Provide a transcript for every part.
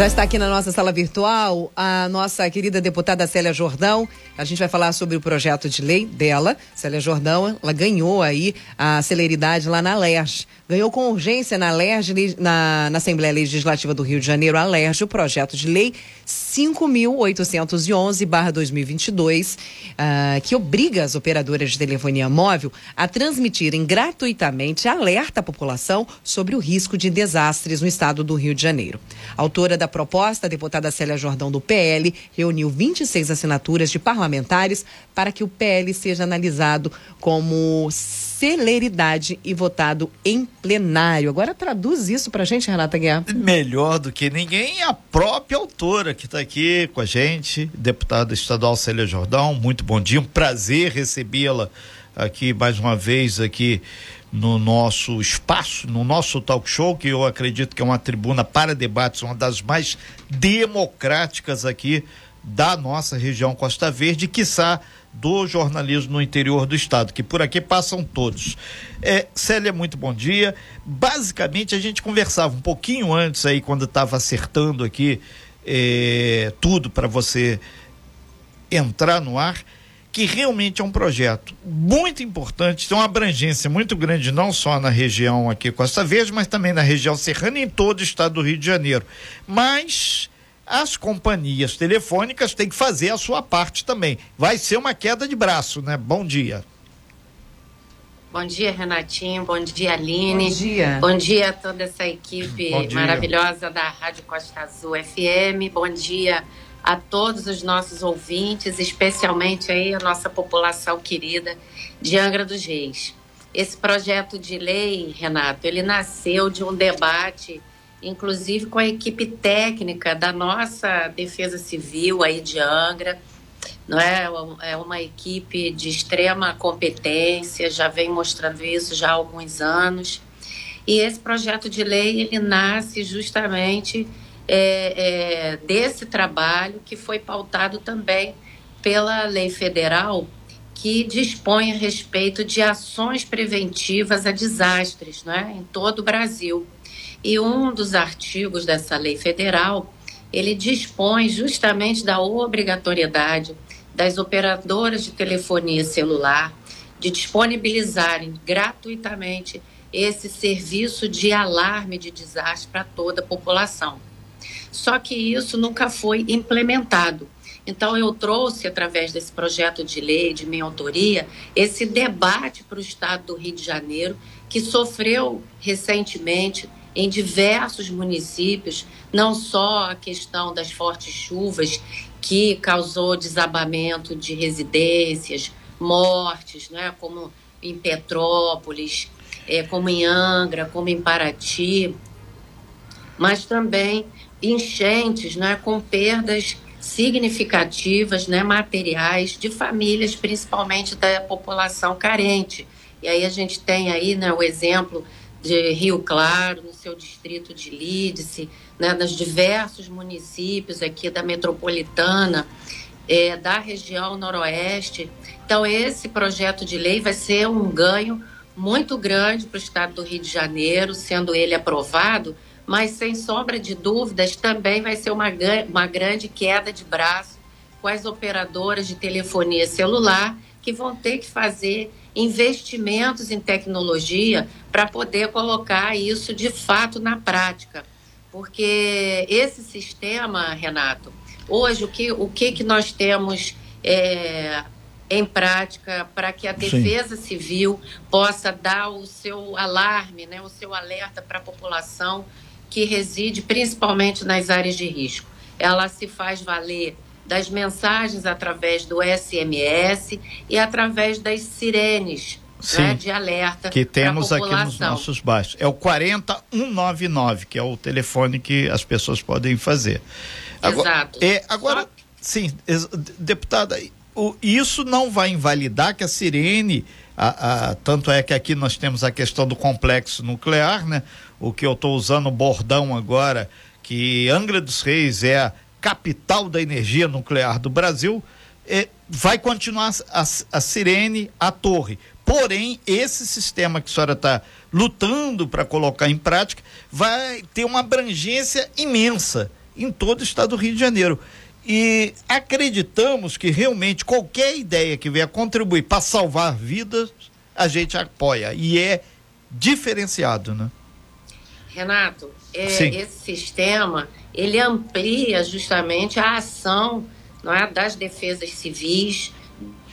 Já está aqui na nossa sala virtual a nossa querida deputada Célia Jordão. A gente vai falar sobre o projeto de lei dela. Célia Jordão, ela ganhou aí a celeridade lá na LERJ. Ganhou com urgência na LERJ, na, na Assembleia Legislativa do Rio de Janeiro, a LERJ, o projeto de lei 5.811-2022, uh, ah, que obriga as operadoras de telefonia móvel a transmitirem gratuitamente alerta à população sobre o risco de desastres no estado do Rio de Janeiro. Autora da proposta, a deputada Célia Jordão do PL reuniu 26 assinaturas de parlamentares para que o PL seja analisado como celeridade e votado em plenário. Agora traduz isso para a gente, Renata Guiar. Melhor do que ninguém, a própria autora que está aqui com a gente, deputada estadual Célia Jordão. Muito bom dia, um prazer recebê-la aqui mais uma vez aqui no nosso espaço, no nosso talk show, que eu acredito que é uma tribuna para debates, uma das mais democráticas aqui da nossa região Costa Verde, quiçá do jornalismo no interior do estado, que por aqui passam todos. É, Célia, muito bom dia. Basicamente, a gente conversava um pouquinho antes aí, quando estava acertando aqui é, tudo para você entrar no ar que realmente é um projeto muito importante, tem uma abrangência muito grande, não só na região aqui Costa Verde, mas também na região serrana e em todo o estado do Rio de Janeiro. Mas as companhias telefônicas têm que fazer a sua parte também. Vai ser uma queda de braço, né? Bom dia. Bom dia, Renatinho. Bom dia, Aline. Bom dia. Bom dia a toda essa equipe maravilhosa da Rádio Costa Azul FM. Bom dia a todos os nossos ouvintes, especialmente aí a nossa população querida de Angra dos Reis. Esse projeto de lei, Renato, ele nasceu de um debate, inclusive com a equipe técnica da nossa Defesa Civil aí de Angra, não é? É uma equipe de extrema competência, já vem mostrando isso já há alguns anos. E esse projeto de lei ele nasce justamente é, é, desse trabalho que foi pautado também pela lei federal que dispõe a respeito de ações preventivas a desastres né, em todo o Brasil. E um dos artigos dessa lei federal, ele dispõe justamente da obrigatoriedade das operadoras de telefonia celular de disponibilizarem gratuitamente esse serviço de alarme de desastre para toda a população. Só que isso nunca foi implementado. Então, eu trouxe, através desse projeto de lei, de minha autoria, esse debate para o Estado do Rio de Janeiro, que sofreu recentemente em diversos municípios, não só a questão das fortes chuvas, que causou desabamento de residências, mortes, né, como em Petrópolis, é, como em Angra, como em Paraty, mas também enchentes, né, com perdas significativas, né, materiais de famílias, principalmente da população carente. E aí a gente tem aí, né, o exemplo de Rio Claro, no seu distrito de Lídice, né, nos diversos municípios aqui da metropolitana, é, da região noroeste. Então, esse projeto de lei vai ser um ganho muito grande para o estado do Rio de Janeiro, sendo ele aprovado, mas sem sombra de dúvidas também vai ser uma, uma grande queda de braço com as operadoras de telefonia celular que vão ter que fazer investimentos em tecnologia para poder colocar isso de fato na prática. Porque esse sistema, Renato, hoje o que, o que, que nós temos é, em prática para que a defesa Sim. civil possa dar o seu alarme, né, o seu alerta para a população que reside principalmente nas áreas de risco. Ela se faz valer das mensagens através do SMS e através das sirenes né, de alerta que temos aqui nos nossos bairros. É o 40199, que é o telefone que as pessoas podem fazer. Agora, Exato. É, agora, Só... sim, deputada, o, isso não vai invalidar que a sirene, a, a, tanto é que aqui nós temos a questão do complexo nuclear, né? O que eu estou usando o bordão agora, que Angra dos Reis é a capital da energia nuclear do Brasil, é, vai continuar a, a, sirene, a torre. Porém, esse sistema que a senhora está lutando para colocar em prática vai ter uma abrangência imensa em todo o estado do Rio de Janeiro. E acreditamos que realmente qualquer ideia que venha contribuir para salvar vidas, a gente apoia. E é diferenciado, né? Renato, é, esse sistema ele amplia justamente a ação não é, das defesas civis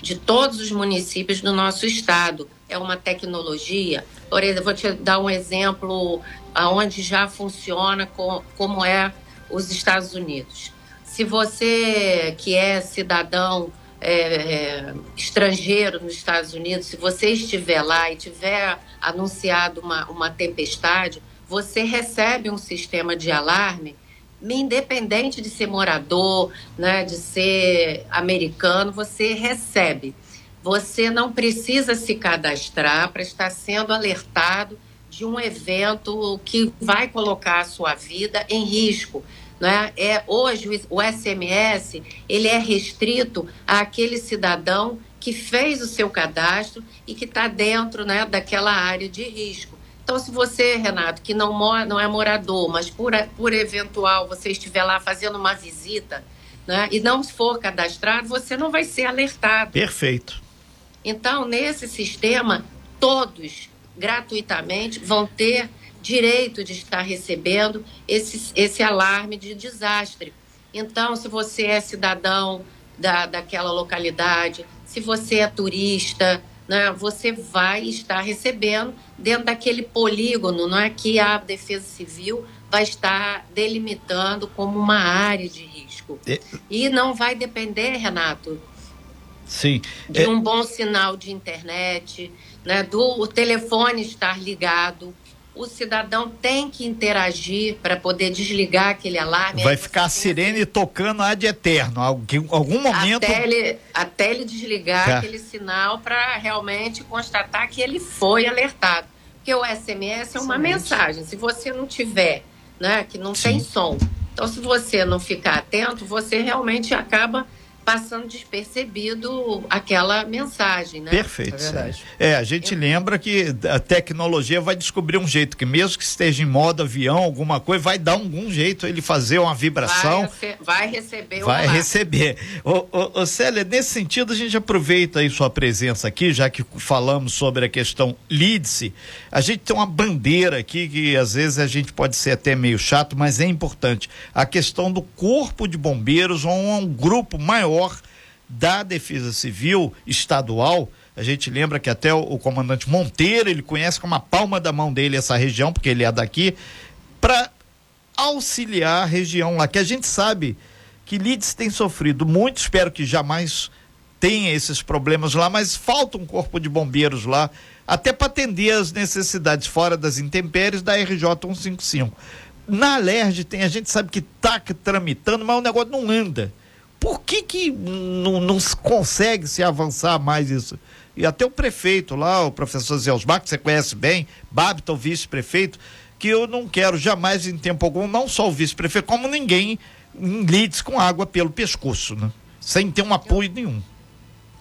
de todos os municípios do nosso estado. É uma tecnologia. Por exemplo, vou te dar um exemplo aonde já funciona com, como é os Estados Unidos. Se você que é cidadão é, é, estrangeiro nos Estados Unidos, se você estiver lá e tiver anunciado uma, uma tempestade, você recebe um sistema de alarme, independente de ser morador, né, de ser americano, você recebe. Você não precisa se cadastrar para estar sendo alertado de um evento que vai colocar a sua vida em risco. Né? É, hoje o SMS ele é restrito àquele cidadão que fez o seu cadastro e que está dentro né, daquela área de risco. Então, se você, Renato, que não, mora, não é morador, mas por, por eventual você estiver lá fazendo uma visita né, e não for cadastrado, você não vai ser alertado. Perfeito. Então, nesse sistema, todos gratuitamente vão ter direito de estar recebendo esse, esse alarme de desastre. Então, se você é cidadão da, daquela localidade, se você é turista, né, você vai estar recebendo dentro daquele polígono não é, que a Defesa Civil vai estar delimitando como uma área de risco. É... E não vai depender, Renato, Sim. de é... um bom sinal de internet, né, do telefone estar ligado o cidadão tem que interagir para poder desligar aquele alarme. Vai ficar a sirene tocando a de eterno, algum, algum momento. Até ele, até ele desligar é. aquele sinal para realmente constatar que ele foi alertado. Porque o SMS é uma Sim. mensagem. Se você não tiver, né, que não Sim. tem som. Então, se você não ficar atento, você realmente acaba passando despercebido aquela mensagem, né? Perfeito. É, verdade. é a gente é. lembra que a tecnologia vai descobrir um jeito que mesmo que esteja em modo avião, alguma coisa, vai dar algum jeito ele fazer uma vibração. Vai, vai receber. Vai receber. Ô, ô, ô, Célia, nesse sentido a gente aproveita aí sua presença aqui, já que falamos sobre a questão LIDSE, a gente tem uma bandeira aqui que às vezes a gente pode ser até meio chato, mas é importante. A questão do corpo de bombeiros ou um grupo maior maior da Defesa Civil estadual. A gente lembra que até o, o, comandante Monteiro, ele conhece com uma palma da mão dele essa região, porque ele é daqui, para auxiliar a região lá, que a gente sabe que Lides tem sofrido muito, espero que jamais tenha esses problemas lá, mas falta um corpo de bombeiros lá, até para atender as necessidades fora das intempéries da RJ 155. Na Alerj tem, a gente sabe que está tramitando, mas o negócio não anda por que que não, não consegue se avançar mais isso? E até o prefeito lá, o professor Zé Osmar, que você conhece bem, Babton, vice-prefeito, que eu não quero jamais em tempo algum, não só o vice-prefeito, como ninguém lides com água pelo pescoço, né? Sem ter um apoio nenhum.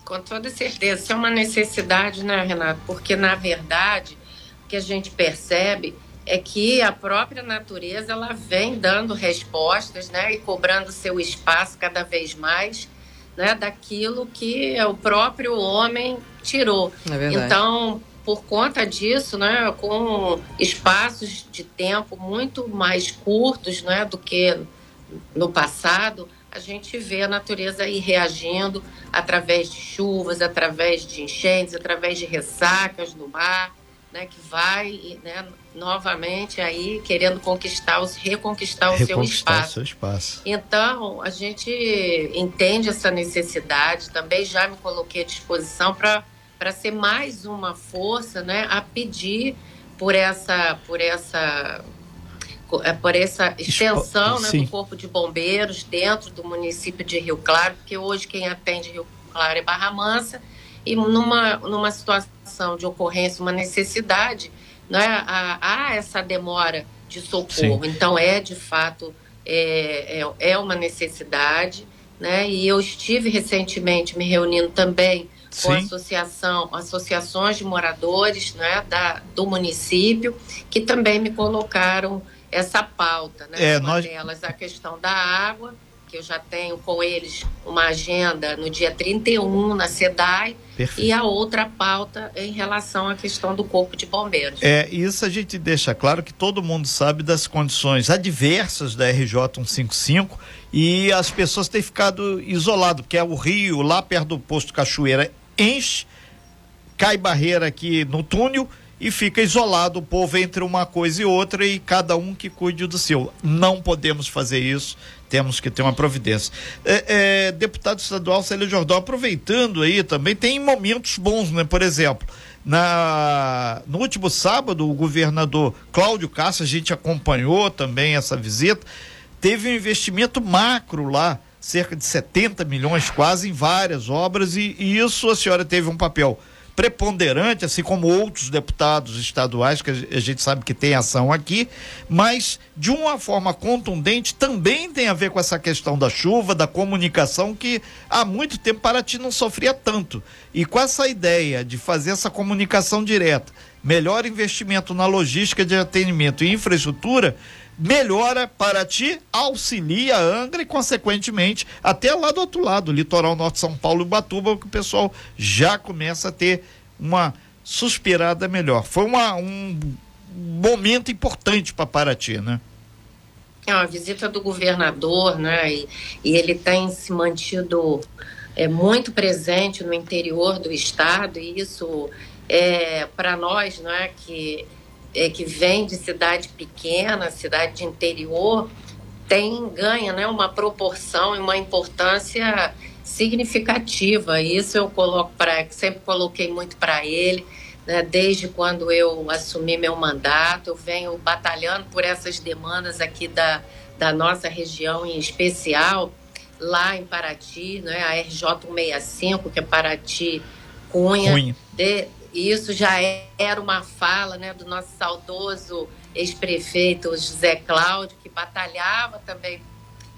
Com toda certeza, isso é uma necessidade, né, Renato? Porque, na verdade, o que a gente percebe é que a própria natureza ela vem dando respostas, né, e cobrando seu espaço cada vez mais, né, daquilo que o próprio homem tirou. É então, por conta disso, né, com espaços de tempo muito mais curtos, né, do que no passado, a gente vê a natureza aí reagindo através de chuvas, através de enchentes, através de ressacas no mar né, que vai né, novamente aí querendo conquistar, os, reconquistar o seu espaço. seu espaço. Então, a gente entende essa necessidade, também já me coloquei à disposição para ser mais uma força né, a pedir por essa, por essa é, por essa extensão né, do Corpo de Bombeiros dentro do município de Rio Claro, porque hoje quem atende Rio Claro é Barra Mansa, e numa, numa situação de ocorrência, uma necessidade, né, há, há essa demora de socorro. Sim. Então, é de fato é, é, é uma necessidade. Né? E eu estive recentemente me reunindo também com associação, associações de moradores né, da, do município, que também me colocaram essa pauta. Né? É, Uma nós... delas a questão da água, que eu já tenho com eles uma agenda no dia 31 na SEDAI, Perfeito. e a outra pauta em relação à questão do Corpo de Bombeiros. É, isso a gente deixa claro que todo mundo sabe das condições adversas da RJ 155 e as pessoas têm ficado isoladas, porque é o rio lá perto do posto Cachoeira enche, cai barreira aqui no túnel e fica isolado o povo entre uma coisa e outra e cada um que cuide do seu. Não podemos fazer isso, temos que ter uma providência. É, é, deputado estadual Célio Jordão, aproveitando aí também, tem momentos bons, né? Por exemplo, na, no último sábado, o governador Cláudio Castro, a gente acompanhou também essa visita, teve um investimento macro lá, cerca de 70 milhões quase em várias obras, e, e isso a senhora teve um papel preponderante, assim como outros deputados estaduais, que a gente sabe que tem ação aqui, mas de uma forma contundente também tem a ver com essa questão da chuva, da comunicação, que há muito tempo Paraty não sofria tanto. E com essa ideia de fazer essa comunicação direta, melhor investimento na logística de atendimento e infraestrutura, melhora Paraty, auxilia Angra e, consequentemente, até lá do outro lado, litoral norte de São Paulo e Batuba, que o pessoal já começa a ter uma suspirada melhor. Foi uma, um momento importante para Paraty, né? É uma visita do governador, né? E, e ele tem se mantido é, muito presente no interior do estado, e isso é para nós, não é que é, que vem de cidade pequena, cidade de interior, tem ganha né, uma proporção e uma importância significativa. Isso eu coloco para sempre coloquei muito para ele, né, desde quando eu assumi meu mandato, eu venho batalhando por essas demandas aqui da, da nossa região em especial, lá em Paraty, né, a RJ 165, que é Paraty Cunha, Cunha. De, isso já era uma fala né, do nosso saudoso ex-prefeito José Cláudio, que batalhava também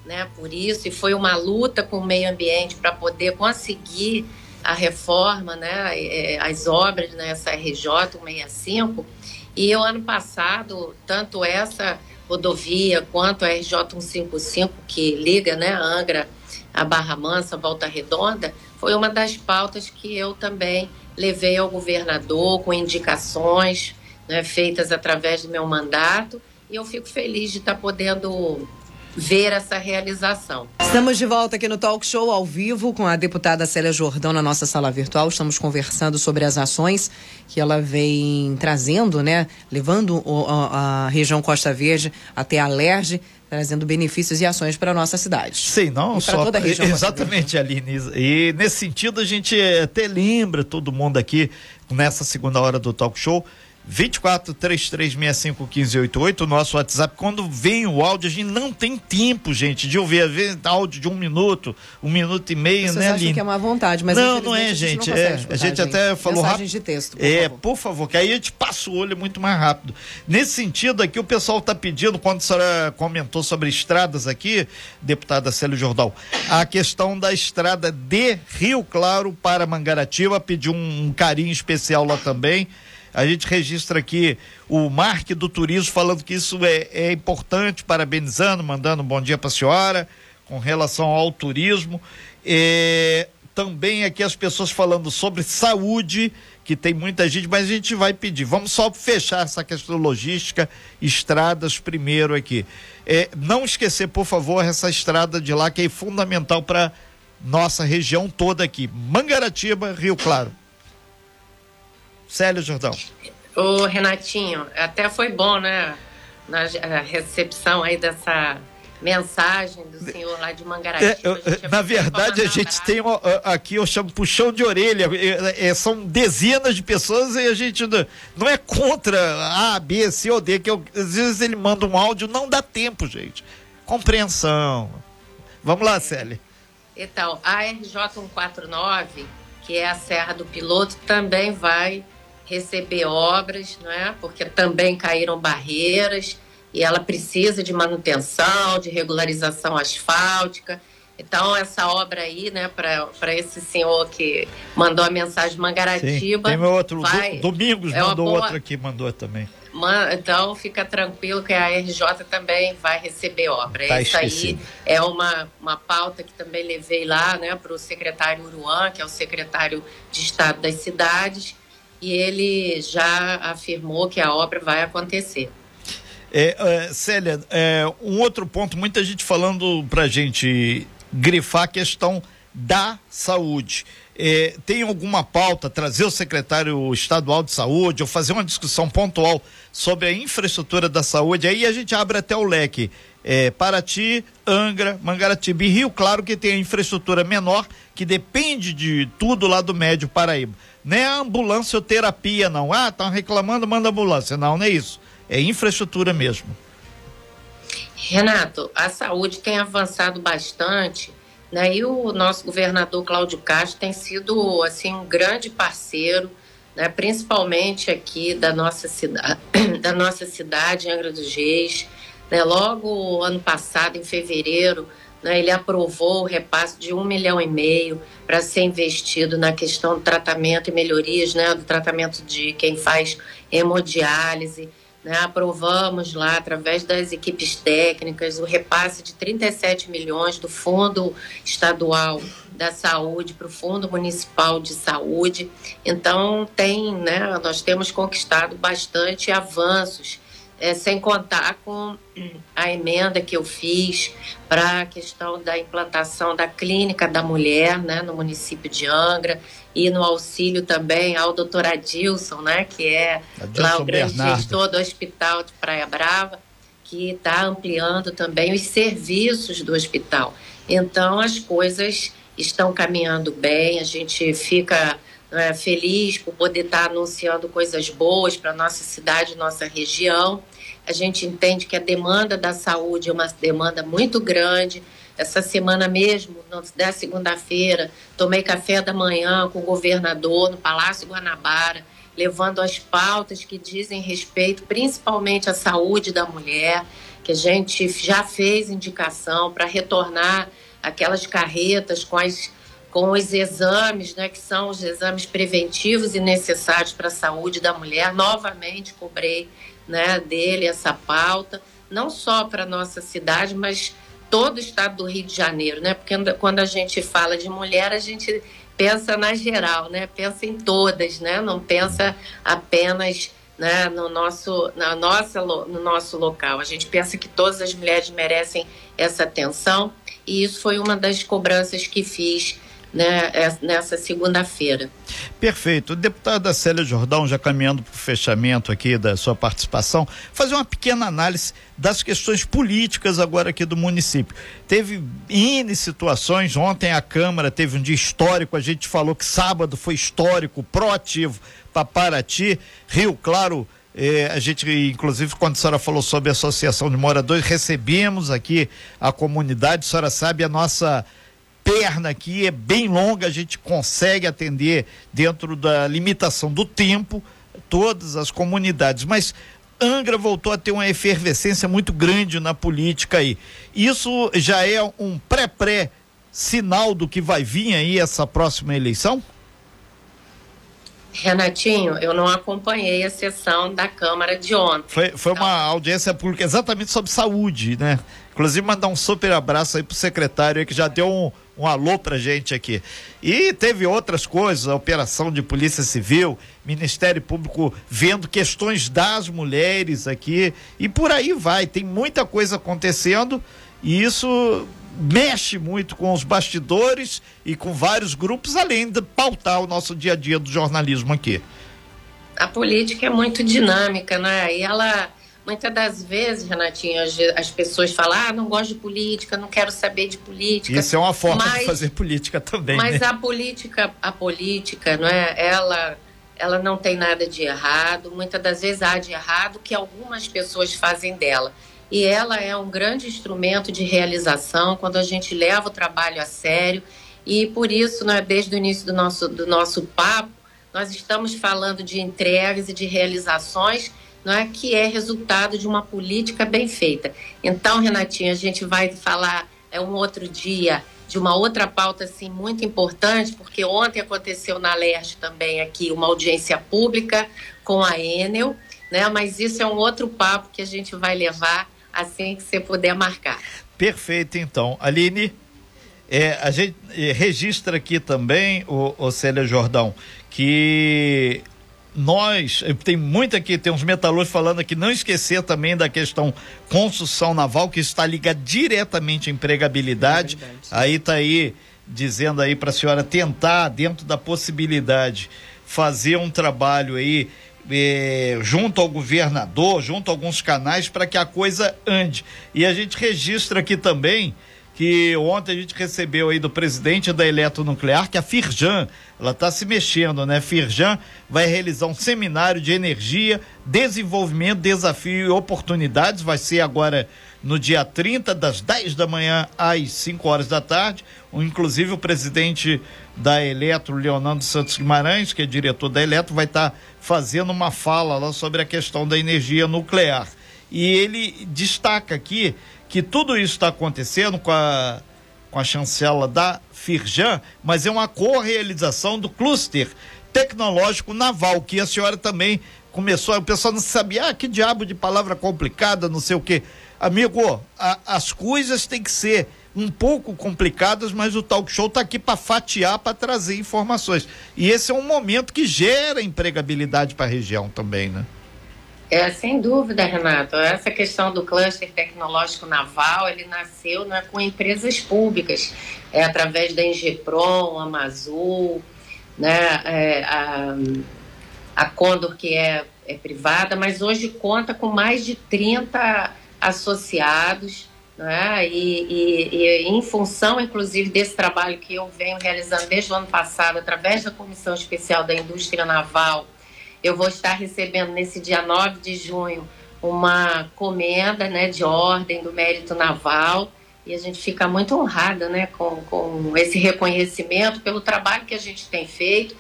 né, por isso, e foi uma luta com o meio ambiente para poder conseguir a reforma, né, é, as obras nessa RJ 165. E eu, ano passado, tanto essa rodovia quanto a RJ 155, que liga né, Angra a Barra Mansa, Volta Redonda, foi uma das pautas que eu também levei ao governador com indicações né, feitas através do meu mandato e eu fico feliz de estar podendo ver essa realização. Estamos de volta aqui no Talk Show ao vivo com a deputada Célia Jordão na nossa sala virtual. Estamos conversando sobre as ações que ela vem trazendo, né? Levando a, a região Costa Verde até a Lerge trazendo benefícios e ações para a nossa cidade. Sim, não só toda a região. Exatamente, Aline. E nesse sentido a gente até lembra todo mundo aqui nessa segunda hora do talk show 24 3365 1588, o nosso WhatsApp. Quando vem o áudio, a gente não tem tempo, gente, de ouvir. Às vezes, áudio de um minuto, um minuto e meio, Vocês né, Aline? que é uma vontade, mas não, não é, gente. A gente, é, escutar, a gente, até falou rápido. de texto. Por é, favor. por favor, que aí a gente passa o olho muito mais rápido. Nesse sentido, aqui o pessoal está pedindo, quando a senhora comentou sobre estradas aqui, deputada Célio Jordal, a questão da estrada de Rio Claro para Mangaratiba, pediu um, um carinho especial lá também. A gente registra aqui o Marque do Turismo falando que isso é, é importante, parabenizando, mandando um bom dia para a senhora com relação ao turismo. É, também aqui as pessoas falando sobre saúde, que tem muita gente, mas a gente vai pedir. Vamos só fechar essa questão logística, estradas primeiro aqui. É, não esquecer, por favor, essa estrada de lá que é fundamental para nossa região toda aqui. Mangaratiba, Rio Claro. Célio Jordão. Ô, Renatinho, até foi bom, né? Na recepção aí dessa mensagem do senhor lá de Mangaratiba. É, na verdade, a gente tem aqui, eu chamo puxão de orelha, é, é, são dezenas de pessoas e a gente não, é contra A, B, C ou D, que eu, às vezes ele manda um áudio, não dá tempo, gente. Compreensão. Vamos lá, Célia. Então, a RJ 149, que é a Serra do Piloto, também vai receber obras, não é? Porque também caíram barreiras e ela precisa de manutenção, de regularização asfáltica. Então, essa obra aí, né, para esse senhor que mandou a mensagem Mangaratiba. Sim. Tem outro, vai, do, Domingos é mandou boa, outro aqui, mandou também. Man, então, fica tranquilo que a RJ também vai receber obra. Tá Isso esquecido. aí é uma, uma pauta que também levei lá né, para o secretário Uruan, que é o secretário de Estado das Cidades, e ele já afirmou que a obra vai acontecer. É, é, Célia, é, um outro ponto, muita gente falando para gente grifar a questão da saúde. É, tem alguma pauta, trazer o secretário estadual de saúde ou fazer uma discussão pontual sobre a infraestrutura da saúde, aí a gente abre até o leque. É, Paraty, Angra, Mangaratiba e Rio, claro que tem a infraestrutura menor, que depende de tudo lá do Médio Paraíba. Não é ambulância ou terapia, não. Ah, estão reclamando, manda ambulância. Não, não é isso. É infraestrutura mesmo. Renato, a saúde tem avançado bastante, né? E o nosso governador Cláudio Castro tem sido assim um grande parceiro, né? Principalmente aqui da nossa cidade, da nossa cidade, Angra dos Reis. Né? Logo ano passado, em fevereiro, né, ele aprovou o repasse de um milhão e meio para ser investido na questão do tratamento e melhorias, né, do tratamento de quem faz hemodiálise. Né, aprovamos lá, através das equipes técnicas, o repasse de 37 milhões do Fundo Estadual da Saúde para o Fundo Municipal de Saúde. Então, tem, né, nós temos conquistado bastante avanços é, sem contar com a emenda que eu fiz para a questão da implantação da clínica da mulher né, no município de Angra e no auxílio também ao doutor Adilson, né, que é Adilson lá o grande Bernardo. gestor do Hospital de Praia Brava, que está ampliando também os serviços do hospital. Então, as coisas estão caminhando bem, a gente fica é, feliz por poder estar anunciando coisas boas para nossa cidade, nossa região. A gente entende que a demanda da saúde é uma demanda muito grande. Essa semana mesmo, na segunda-feira, tomei café da manhã com o governador no Palácio Guanabara, levando as pautas que dizem respeito principalmente à saúde da mulher, que a gente já fez indicação para retornar aquelas carretas com as com os exames, né, que são os exames preventivos e necessários para a saúde da mulher. Novamente cobrei né, dele essa pauta, não só para nossa cidade, mas todo o estado do Rio de Janeiro, né? Porque quando a gente fala de mulher, a gente pensa na geral, né? Pensa em todas, né? Não pensa apenas né, no nosso na nossa no nosso local. A gente pensa que todas as mulheres merecem essa atenção e isso foi uma das cobranças que fiz né, é, nessa segunda-feira. Perfeito. Deputada Célia Jordão, já caminhando para o fechamento aqui da sua participação, fazer uma pequena análise das questões políticas agora aqui do município. Teve N situações, ontem a Câmara teve um dia histórico, a gente falou que sábado foi histórico, proativo para Paraty, Rio Claro. Eh, a gente, inclusive, quando a senhora falou sobre a Associação de Moradores, recebemos aqui a comunidade, a senhora sabe a nossa perna aqui é bem longa, a gente consegue atender dentro da limitação do tempo todas as comunidades, mas Angra voltou a ter uma efervescência muito grande na política aí. Isso já é um pré-pré sinal do que vai vir aí essa próxima eleição? Renatinho, eu não acompanhei a sessão da Câmara de ontem. Foi, foi então... uma audiência pública exatamente sobre saúde, né? Inclusive mandar um super abraço aí pro secretário aí que já deu um, um alô pra gente aqui. E teve outras coisas, a operação de Polícia Civil, Ministério Público vendo questões das mulheres aqui e por aí vai. Tem muita coisa acontecendo e isso mexe muito com os bastidores e com vários grupos, além de pautar o nosso dia a dia do jornalismo aqui. A política é muito dinâmica, né? E ela Muitas das vezes, Renatinho, as, as, pessoas falam: ah, não gosto de política, não quero saber de política. Isso é uma forma mas, de fazer política também. Mas né? a política, a política, não é? Ela, ela não tem nada de errado. Muitas das vezes há de errado que algumas pessoas fazem dela. E ela é um grande instrumento de realização quando a gente leva o trabalho a sério. E por isso, né, desde o início do nosso, do nosso papo, nós estamos falando de entregas e de realizações não é que é resultado de uma política bem feita. Então, Renatinha, a gente vai falar é um outro dia de uma outra pauta assim muito importante, porque ontem aconteceu na Leste também aqui uma audiência pública com a Enel, né? Mas isso é um outro papo que a gente vai levar assim que você puder marcar. Perfeito, então. Aline, é, a gente é, registra aqui também, o, o Célia Jordão, que nós, tem muito aqui, tem uns metalúrgicos falando aqui, não esquecer também da questão construção naval, que está ligada diretamente à empregabilidade. É aí está aí dizendo aí para a senhora tentar, dentro da possibilidade, fazer um trabalho aí eh, junto ao governador, junto a alguns canais, para que a coisa ande. E a gente registra aqui também que ontem a gente recebeu aí do presidente da Eletronuclear, que a Firjan, ela está se mexendo, né? Firjan vai realizar um seminário de energia, desenvolvimento, desafio e oportunidades, vai ser agora no dia 30, das 10 da manhã às 5 horas da tarde. Inclusive o presidente da Eletro, Leonardo Santos Guimarães, que é diretor da Eletro, vai estar tá fazendo uma fala lá sobre a questão da energia nuclear. E ele destaca aqui que tudo isso está acontecendo com a, com a chancela da Firjan, mas é uma co-realização do cluster tecnológico naval, que a senhora também começou, o pessoal não sabia, ah, que diabo de palavra complicada, não sei o quê. Amigo, a, as coisas têm que ser um pouco complicadas, mas o talk show está aqui para fatiar, para trazer informações. E esse é um momento que gera empregabilidade para a região também, né? É, sem dúvida, Renato. Essa questão do cluster tecnológico naval, ele nasceu né, com empresas públicas, é, através da Engepron, a Amazul, né, é, a, a Condor, que é, é privada, mas hoje conta com mais de 30 associados, né, e, e, e em função, inclusive, desse trabalho que eu venho realizando desde o ano passado, através da Comissão Especial da Indústria Naval, eu vou estar recebendo nesse dia 9 de junho uma comenda né, de ordem do mérito naval e a gente fica muito honrada né, com, com esse reconhecimento pelo trabalho que a gente tem feito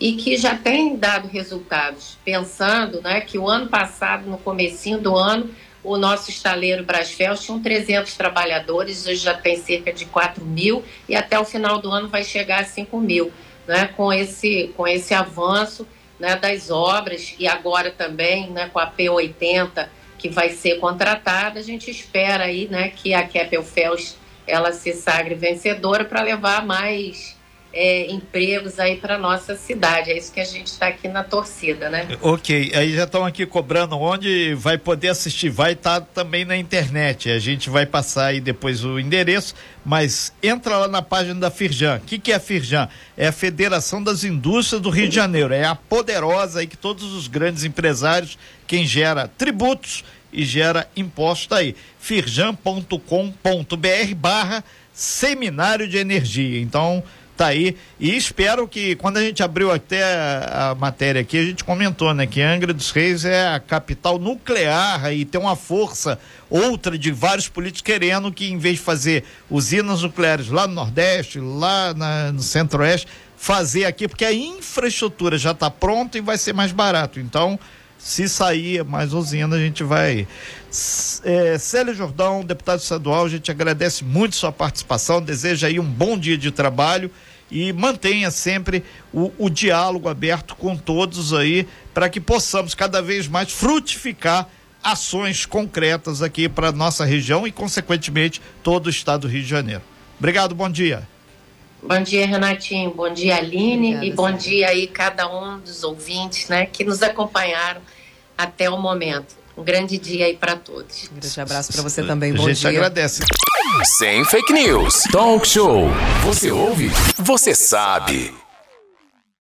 e que já tem dado resultados. Pensando né, que o ano passado, no comecinho do ano, o nosso estaleiro Brasfel tinha 300 trabalhadores, hoje já tem cerca de 4 mil e até o final do ano vai chegar a 5 mil. Né, com, esse, com esse avanço né, das obras e agora também né, com a P80 que vai ser contratada, a gente espera aí né, que a Keppel Fels ela se sagre vencedora para levar mais é, empregos aí para nossa cidade. É isso que a gente está aqui na torcida, né? Ok, aí já estão aqui cobrando onde vai poder assistir. Vai estar tá também na internet. A gente vai passar aí depois o endereço, mas entra lá na página da Firjan. O que, que é a Firjan? É a Federação das Indústrias do Rio de Janeiro. É a poderosa aí que todos os grandes empresários, quem gera tributos e gera imposto aí. firjan.com.br barra seminário de energia. Então, tá aí. E espero que, quando a gente abriu até a, matéria aqui, a gente comentou, né, que Angra dos Reis é a capital nuclear e tem uma força outra de vários políticos querendo que, em vez de fazer usinas nucleares lá no Nordeste, lá na, no Centro-Oeste, fazer aqui, porque a infraestrutura já está pronta e vai ser mais barato. Então, se sair mais usina, a gente vai. É, Célio Jordão, deputado estadual, a gente agradece muito sua participação, deseja aí um bom dia de trabalho e mantenha sempre o, o diálogo aberto com todos aí para que possamos cada vez mais frutificar ações concretas aqui para nossa região e consequentemente todo o estado do Rio de Janeiro. Obrigado, bom dia. Bom dia, Renatinho. Bom dia, Aline. Obrigada, e bom dia aí cada um dos ouvintes, né, que nos acompanharam até o momento. Um grande dia aí para todos. Um grande abraço para você também. Bom dia. A gente dia. agradece. Sem fake news. Talk show. Você ouve? Você sabe.